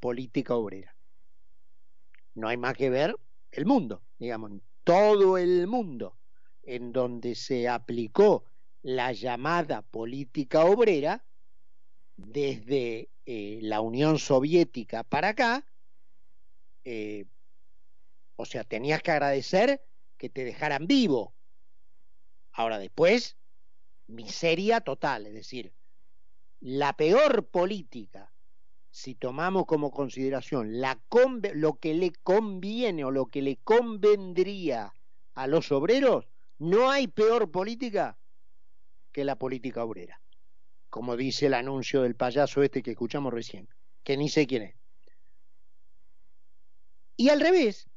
política obrera. No hay más que ver el mundo, digamos, todo el mundo en donde se aplicó la llamada política obrera, desde eh, la Unión Soviética para acá, eh, o sea, tenías que agradecer que te dejaran vivo. Ahora después, miseria total, es decir, la peor política, si tomamos como consideración la lo que le conviene o lo que le convendría a los obreros, no hay peor política que la política obrera, como dice el anuncio del payaso este que escuchamos recién, que ni sé quién es. Y al revés,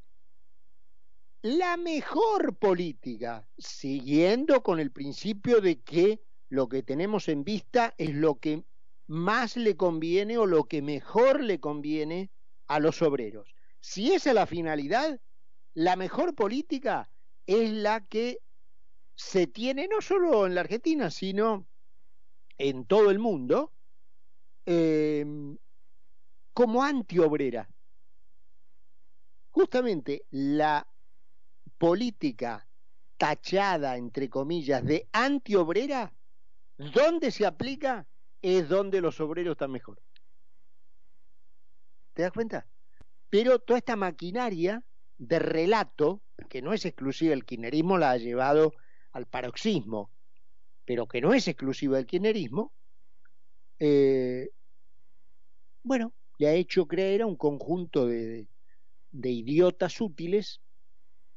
la mejor política, siguiendo con el principio de que lo que tenemos en vista es lo que más le conviene o lo que mejor le conviene a los obreros. Si esa es la finalidad, la mejor política es la que se tiene no solo en la Argentina, sino en todo el mundo, eh, como antiobrera. Justamente la política tachada, entre comillas, de antiobrera, ¿dónde se aplica? Es donde los obreros están mejor. ¿Te das cuenta? Pero toda esta maquinaria de relato, que no es exclusiva del kirchnerismo, la ha llevado al paroxismo, pero que no es exclusiva del kirchnerismo, eh, bueno, le ha hecho creer a un conjunto de, idiotas útiles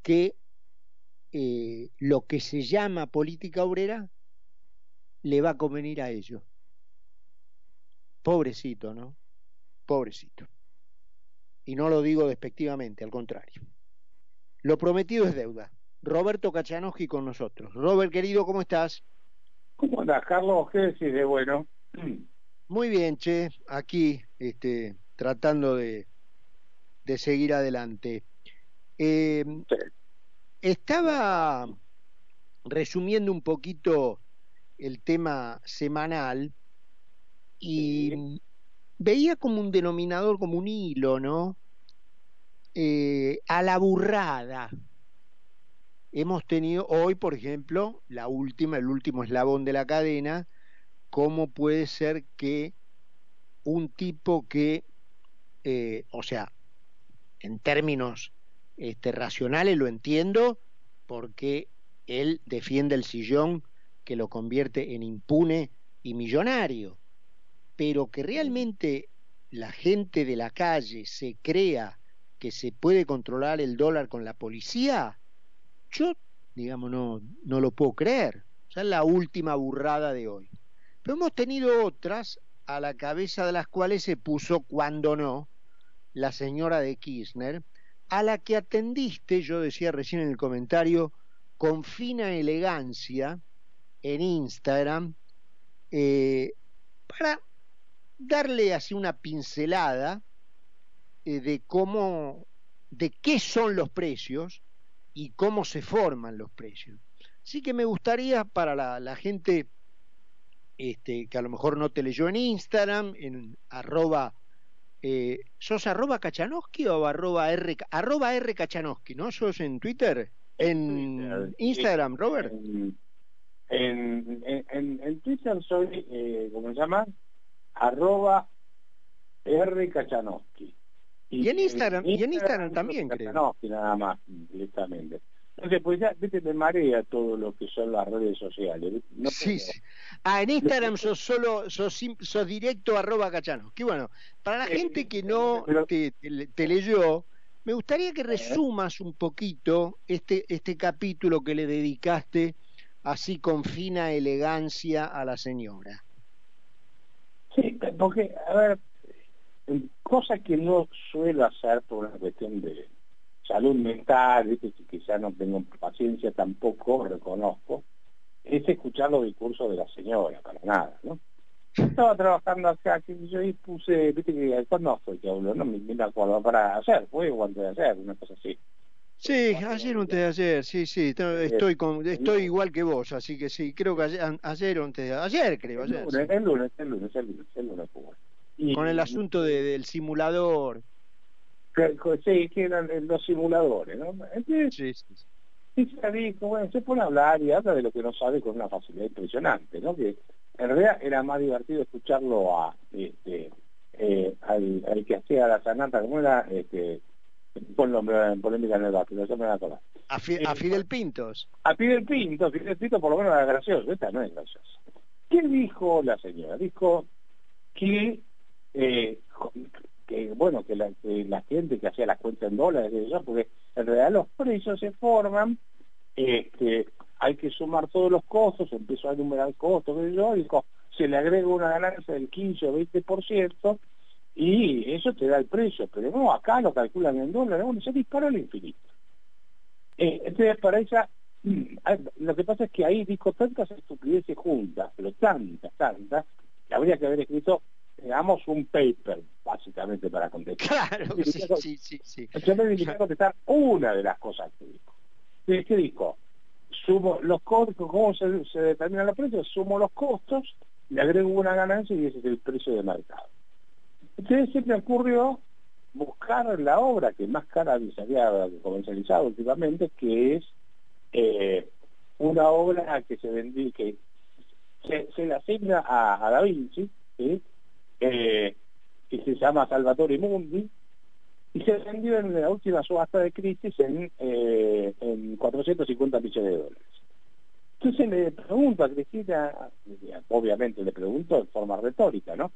que eh, lo que se llama política obrera le va a convenir a ellos. Pobrecito, ¿no? Pobrecito. Y no lo digo despectivamente, al contrario. Lo prometido es deuda. Roberto Cachanowski con nosotros. Robert, querido, ¿cómo estás? ¿Cómo andás, Carlos? ¿Qué decís de bueno? Muy bien, che. Aquí, este, tratando de, de seguir adelante. Eh, estaba resumiendo un poquito el tema semanal y veía como un denominador, como un hilo, ¿no? Eh, a la burrada. Hemos tenido hoy, por ejemplo, la última, el último eslabón de la cadena, cómo puede ser que un tipo que, eh, o sea, en términos este, racionales lo entiendo, porque él defiende el sillón que lo convierte en impune y millonario, pero que realmente la gente de la calle se crea que se puede controlar el dólar con la policía, yo, digamos, no, no lo puedo creer. O sea, es la última burrada de hoy. Pero hemos tenido otras a la cabeza de las cuales se puso, cuando no, la señora de Kirchner, a la que atendiste, yo decía recién en el comentario, con fina elegancia en Instagram, eh, para darle así una pincelada eh, de cómo, de qué son los precios y cómo se forman los precios. Así que me gustaría para la, gente este, que a lo mejor no te leyó en Instagram, en arroba eh, ¿Sos arroba Kachanowski o arroba R, arroba R Kachanowski, ¿no? ¿Sos en Twitter? ¿En Instagram, Robert? En, en, Twitter soy, eh, ¿cómo se llama? Arroba R Kachanowski. Y, en Instagram, y en Instagram también, creo. nada más, directamente. Entonces, pues ya, viste, me marea todo lo que son las redes sociales. sí, sí. Ah, en Instagram sos solo, sos, sos directo arroba cachano. Qué bueno. Para la gente que no te, te, leyó, me gustaría que resumas un poquito este, este capítulo que le dedicaste así con fina elegancia a la señora. Porque, a ver, cosa que no suelo hacer por una cuestión de salud mental, ¿viste? que quizá no tengo paciencia tampoco, reconozco, es escuchar los discursos de la señora, para nada, ¿no? Estaba trabajando acá, que yo puse, viste que cuando fue que habló, no me, me acuerdo, para hacer, fue o antes de hacer, una cosa así. Sí, ayer o antes de ayer, sí, sí, estoy con, estoy igual que vos, así que sí, creo que ayer, ayer antes de ayer, creo, ayer. El lunes, el lunes, el lunes, el lunes, el lunes, con el asunto del simulador. sí, que eran los simuladores, ¿no? Entonces, sí, sí, sí. Y se dijo, bueno, se pone a hablar y habla de lo que no sabe con una facilidad impresionante, ¿no? Que en realidad era más divertido escucharlo a este eh, al, que hacía la sanata, como era? Este, por nombre en polémica en el me a A, a eh, Fidel Pintos. A Fidel Pintos, Fidel Pintos por lo menos era gracioso, esta no es graciosa. ¿Qué dijo la señora? Dijo que, eh, que bueno, que la, gente que hacía las cuentas en dólares, porque en realidad los precios se forman, este, hay que sumar todos los costos, empezó a enumerar costos, que yo, dijo, se le agrega una ganancia del 15 o 20% y eso te da el precio, pero no, acá lo calculan en dólares, bueno, se disparó al infinito. Eh, entonces, para esa, lo que pasa es que ahí dijo tantas estupideces juntas, pero tantas, tantas, que habría que haber escrito, digamos, un paper, básicamente, para contestar. Claro, sí, sí, sí. Yo me dediqué a contestar una de las cosas que dijo. ¿Qué dijo? Sumo los costos, ¿cómo se, se determinan los precios? Sumo los costos le agrego una ganancia y ese es el precio de mercado. Entonces se me ocurrió buscar la obra que más cara se había comercializado últimamente, que es eh, una obra que se vendí, que se, le asigna a, Da Vinci, eh, que se llama Salvatore Mundi, y se vendió en la última subasta de crisis en, eh, en 450 millones de dólares. Entonces le pregunto a Cristina, obviamente le pregunto en forma retórica, ¿no?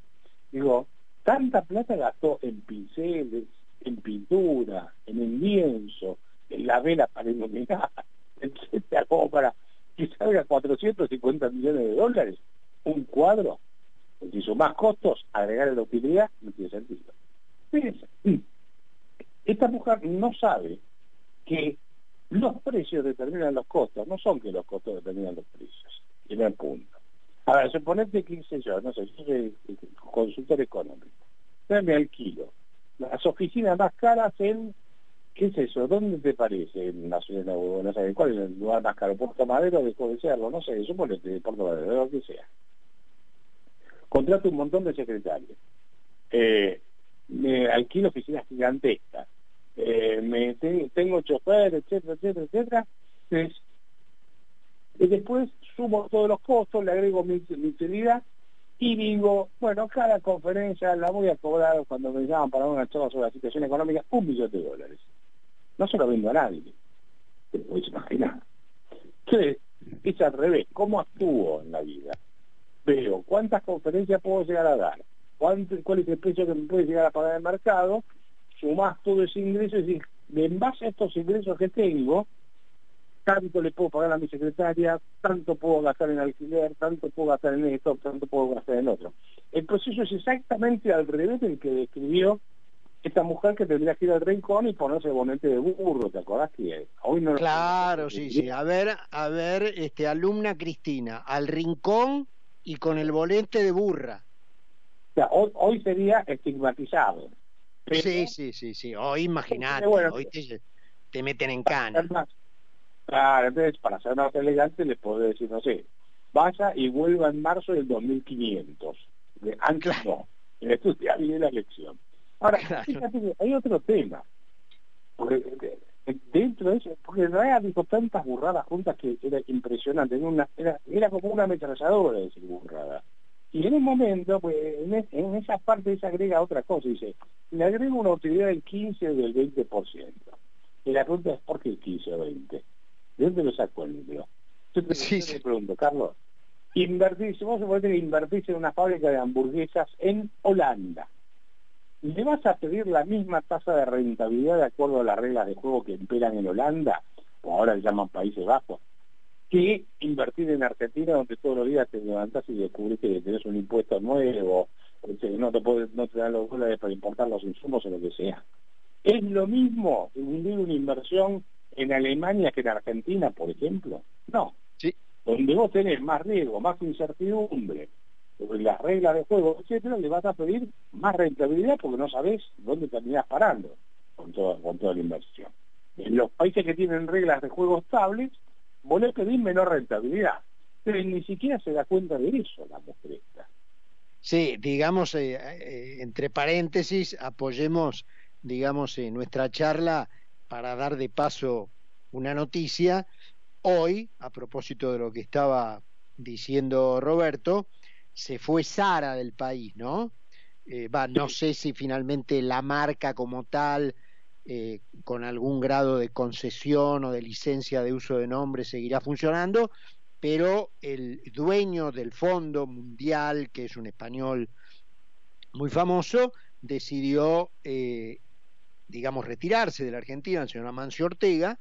Digo, tanta plata gastó en pinceles, en pintura, en el lienzo, en la vela para iluminar, etcétera, como para que salga 450 millones de dólares un cuadro. Pues si más costos, agregar la utilidad no tiene sentido. Fíjense, esta mujer no sabe que los precios determinan los costos, no son que los costos determinan los precios. Primer punto. A ver, suponete que hice yo, no sé, yo soy consultor económico. me alquilo. Las oficinas más caras en, ¿qué es eso? ¿Dónde te parece? En la ciudad de Buenos Aires. ¿Cuál es el lugar más caro? ¿Puerto Madero de Cerro? No sé, suponete Puerto Madero, lo que sea. Contrato un montón de secretarios. Eh, me alquilo oficinas gigantescas eh, me tengo chofer, etcétera, etcétera, etcétera. y después sumo todos los costos, le agrego mi, utilidad y digo, bueno, cada conferencia la voy a cobrar cuando me llaman para una charla sobre la situación económica un millón de dólares. No se lo vendo a nadie, te puedes imaginar. Entonces, es al revés, ¿cómo actúo en la vida? Veo cuántas conferencias puedo llegar a dar, cuál es el precio que me puede llegar a pagar el mercado sumás todo ese ingreso y decís, en base a estos ingresos que tengo, tanto le puedo pagar a mi secretaria, tanto puedo gastar en alquiler, tanto puedo gastar en esto, tanto puedo gastar en otro. El proceso es exactamente al revés del que describió esta mujer que tendría que ir al rincón y ponerse el bonete de burro, ¿te acordás que hoy no Claro, sí, sí. A ver, a ver, este alumna Cristina, al rincón y con el bonete de burra. O sea, hoy, hoy sería estigmatizado sí, sí, sí, sí. Hoy imagínate, hoy te, meten en cana. Claro, entonces para ser más elegante les puedo decir, no sé, vaya y vuelva en marzo del 2500. Antes no. Esto ya viene la elección. Ahora, fíjate hay otro tema. Porque eh, dentro de eso, porque en realidad dijo tantas burradas juntas que era impresionante. Era, era, era como una ametralladora decir burrada. Y en un momento, pues en, esa parte se agrega otra cosa, dice, le agrego una utilidad del 15 o del 20%. Y la pregunta es, ¿por qué el 15 o 20? ¿De dónde lo sacó el número? Entonces sí, pregunto, Carlos, invertir, si vos podés invertir en una fábrica de hamburguesas en Holanda, ¿le vas a pedir la misma tasa de rentabilidad de acuerdo a las reglas de juego que imperan en Holanda, o ahora le llaman Países Bajos? que invertir en Argentina donde todos los días te levantas y descubrís que tenés un impuesto nuevo, no te, puedes, no te dan los dólares para importar los insumos o lo que sea. ¿Es lo mismo hundir una inversión en Alemania que en Argentina, por ejemplo? No. Sí. Donde vos tenés más riesgo, más incertidumbre sobre las reglas de juego, etcétera, le vas a pedir más rentabilidad porque no sabés dónde terminás parando con toda, con toda la inversión. En los países que tienen reglas de juego estables, vos le pedís menor rentabilidad. Pero ni siquiera se da cuenta de eso la mujer esta. Sí, digamos, eh, eh, entre paréntesis, apoyemos, digamos, nuestra charla para dar de paso una noticia. Hoy, a propósito de lo que estaba diciendo Roberto, se fue Sara del país, ¿no? Eh, va, no sé si finalmente la marca como tal, eh, con algún grado de concesión o de licencia de uso de nombre, seguirá funcionando, pero el dueño del fondo mundial, que es un español muy famoso, decidió, eh, digamos, retirarse de la Argentina, el señor Amancio Ortega,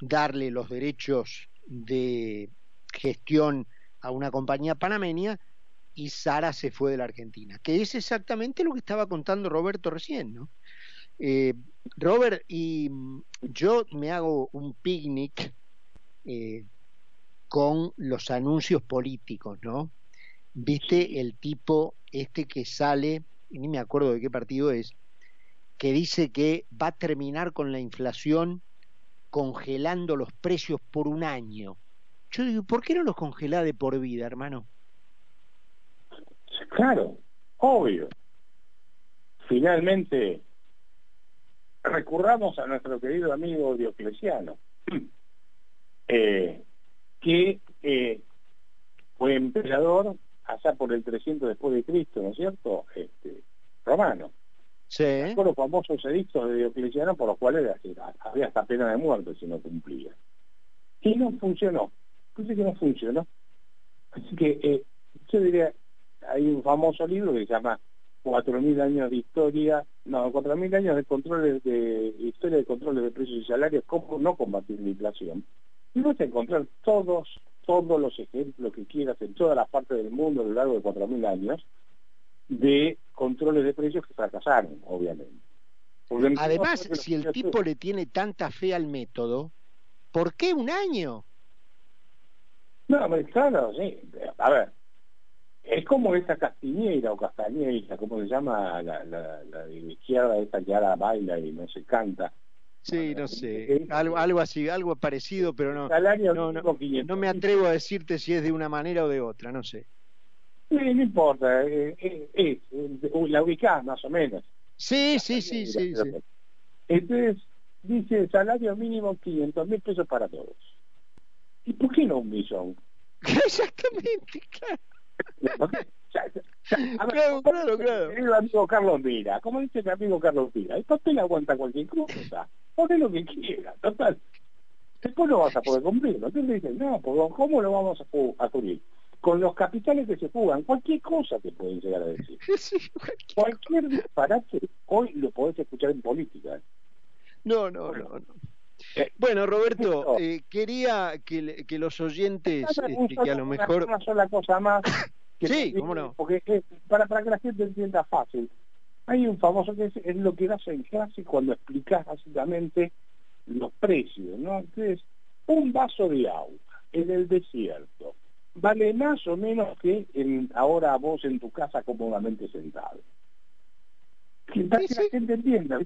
darle los derechos de gestión a una compañía panameña y Sara se fue de la Argentina, que es exactamente lo que estaba contando Roberto recién, ¿no? Eh, Robert, y mm, yo me hago un picnic eh, con los anuncios políticos, ¿no? Viste el tipo este que sale, ni me acuerdo de qué partido es, que dice que va a terminar con la inflación congelando los precios por un año. Yo digo, ¿por qué no los congela de por vida, hermano? Claro, obvio. Finalmente, recurramos a nuestro querido amigo Diocleciano, eh, que eh, fue emperador allá por el 300 después de Cristo, ¿no es cierto? Este, romano. Con los famosos edictos de Diocleciano por los cuales había hasta pena de muerte si no cumplía. Y no funcionó. Dice que no funcionó. Así que eh, yo diría, hay un famoso libro que se llama 4.000 años de historia, no, 4.000 años de controles de historia de controles de precios y salarios, cómo no combatir la inflación. Y vas a encontrar todos, todos los ejemplos que quieras en todas las partes del mundo a lo largo de 4.000 años de controles de precios que fracasaron, obviamente. Además, si el tipo le tiene tanta fe al método, ¿por qué un año? No, claro, sí. A ver, es como esa Castiñeira o Castañeira, como se llama la, la, la de la izquierda, esta que ahora baila y no se canta. Sí, no sé, algo, algo así, algo parecido, pero no, no, no, me atrevo a decirte si es de una manera o de otra, no sé. Sí, no importa, eh, eh, eh, la ubicás más o menos. Sí, sí, sí, sí, sí. Entonces, dice salario mínimo 500 mil pesos para todos. ¿Y por qué no un millón? Exactamente, claro claro, claro, claro. El amigo Carlos Mira, como dice mi amigo Carlos Mira, el papel aguanta cualquier cosa, pone lo que quiera, total. Después lo vas a poder cumplir, ¿no? Entonces dicen, no, ¿cómo lo vamos a cubrir? Con los capitales que se jugan, cualquier cosa te pueden llegar a decir. cualquier disparate, hoy lo podés escuchar en política. No, no, no, no. Eh, bueno, Roberto, eh, quería que, que, los oyentes, este, que a lo mejor... Una sola cosa más. sí, cómo no. Porque para, para que la gente entienda fácil, hay un famoso que es, lo que das en clase cuando explicas básicamente los precios, ¿no? Entonces, un vaso de agua en el desierto vale más o menos que en, ahora vos en tu casa cómodamente sentado para que la gente entienda.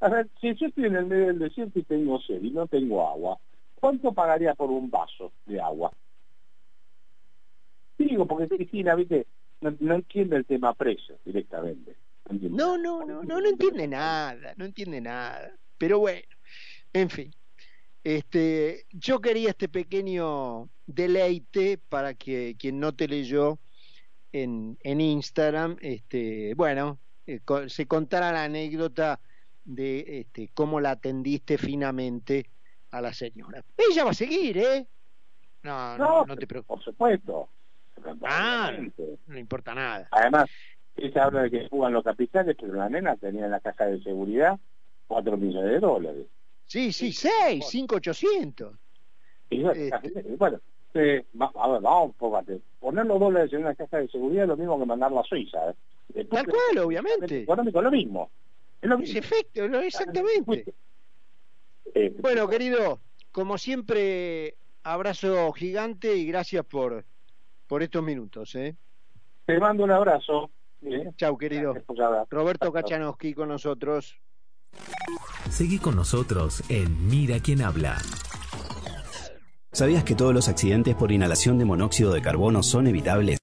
a ver, si yo estoy en el medio del desierto y tengo sed y no tengo agua, ¿cuánto pagaría por un vaso de agua? Digo, porque Cristina, viste, no, entiende el tema precio directamente. No, no, no, no, no entiende nada, no entiende nada. Pero bueno, en fin. Este, yo quería este pequeño deleite para que quien no te leyó en, en Instagram, este, bueno, eh, se contara la anécdota de este, cómo la atendiste finamente a la señora. Ella va a seguir, ¿eh? No, no, no, te preocupes. Por supuesto. Ah, no, importa nada. Además, ella habla de que jugan los capitales, pero la nena tenía en la caja de seguridad 4 millones de dólares. Sí, sí, 6, 5, 800. Este. bueno, eh, a ver, vamos, poner los dólares en una caja de seguridad es lo mismo que mandarla a Suiza. ¿eh? Tal cual, obviamente. Económico, lo mismo. Es lo mismo. Efecto, exactamente. Eh, bueno, querido, como siempre, abrazo gigante y gracias por, por estos minutos. ¿eh? Te mando un abrazo. ¿eh? Chau, querido. Roberto Kachanowski con nosotros. Seguí con nosotros en Mira quién habla. ¿Sabías que todos los accidentes por inhalación de monóxido de carbono son evitables?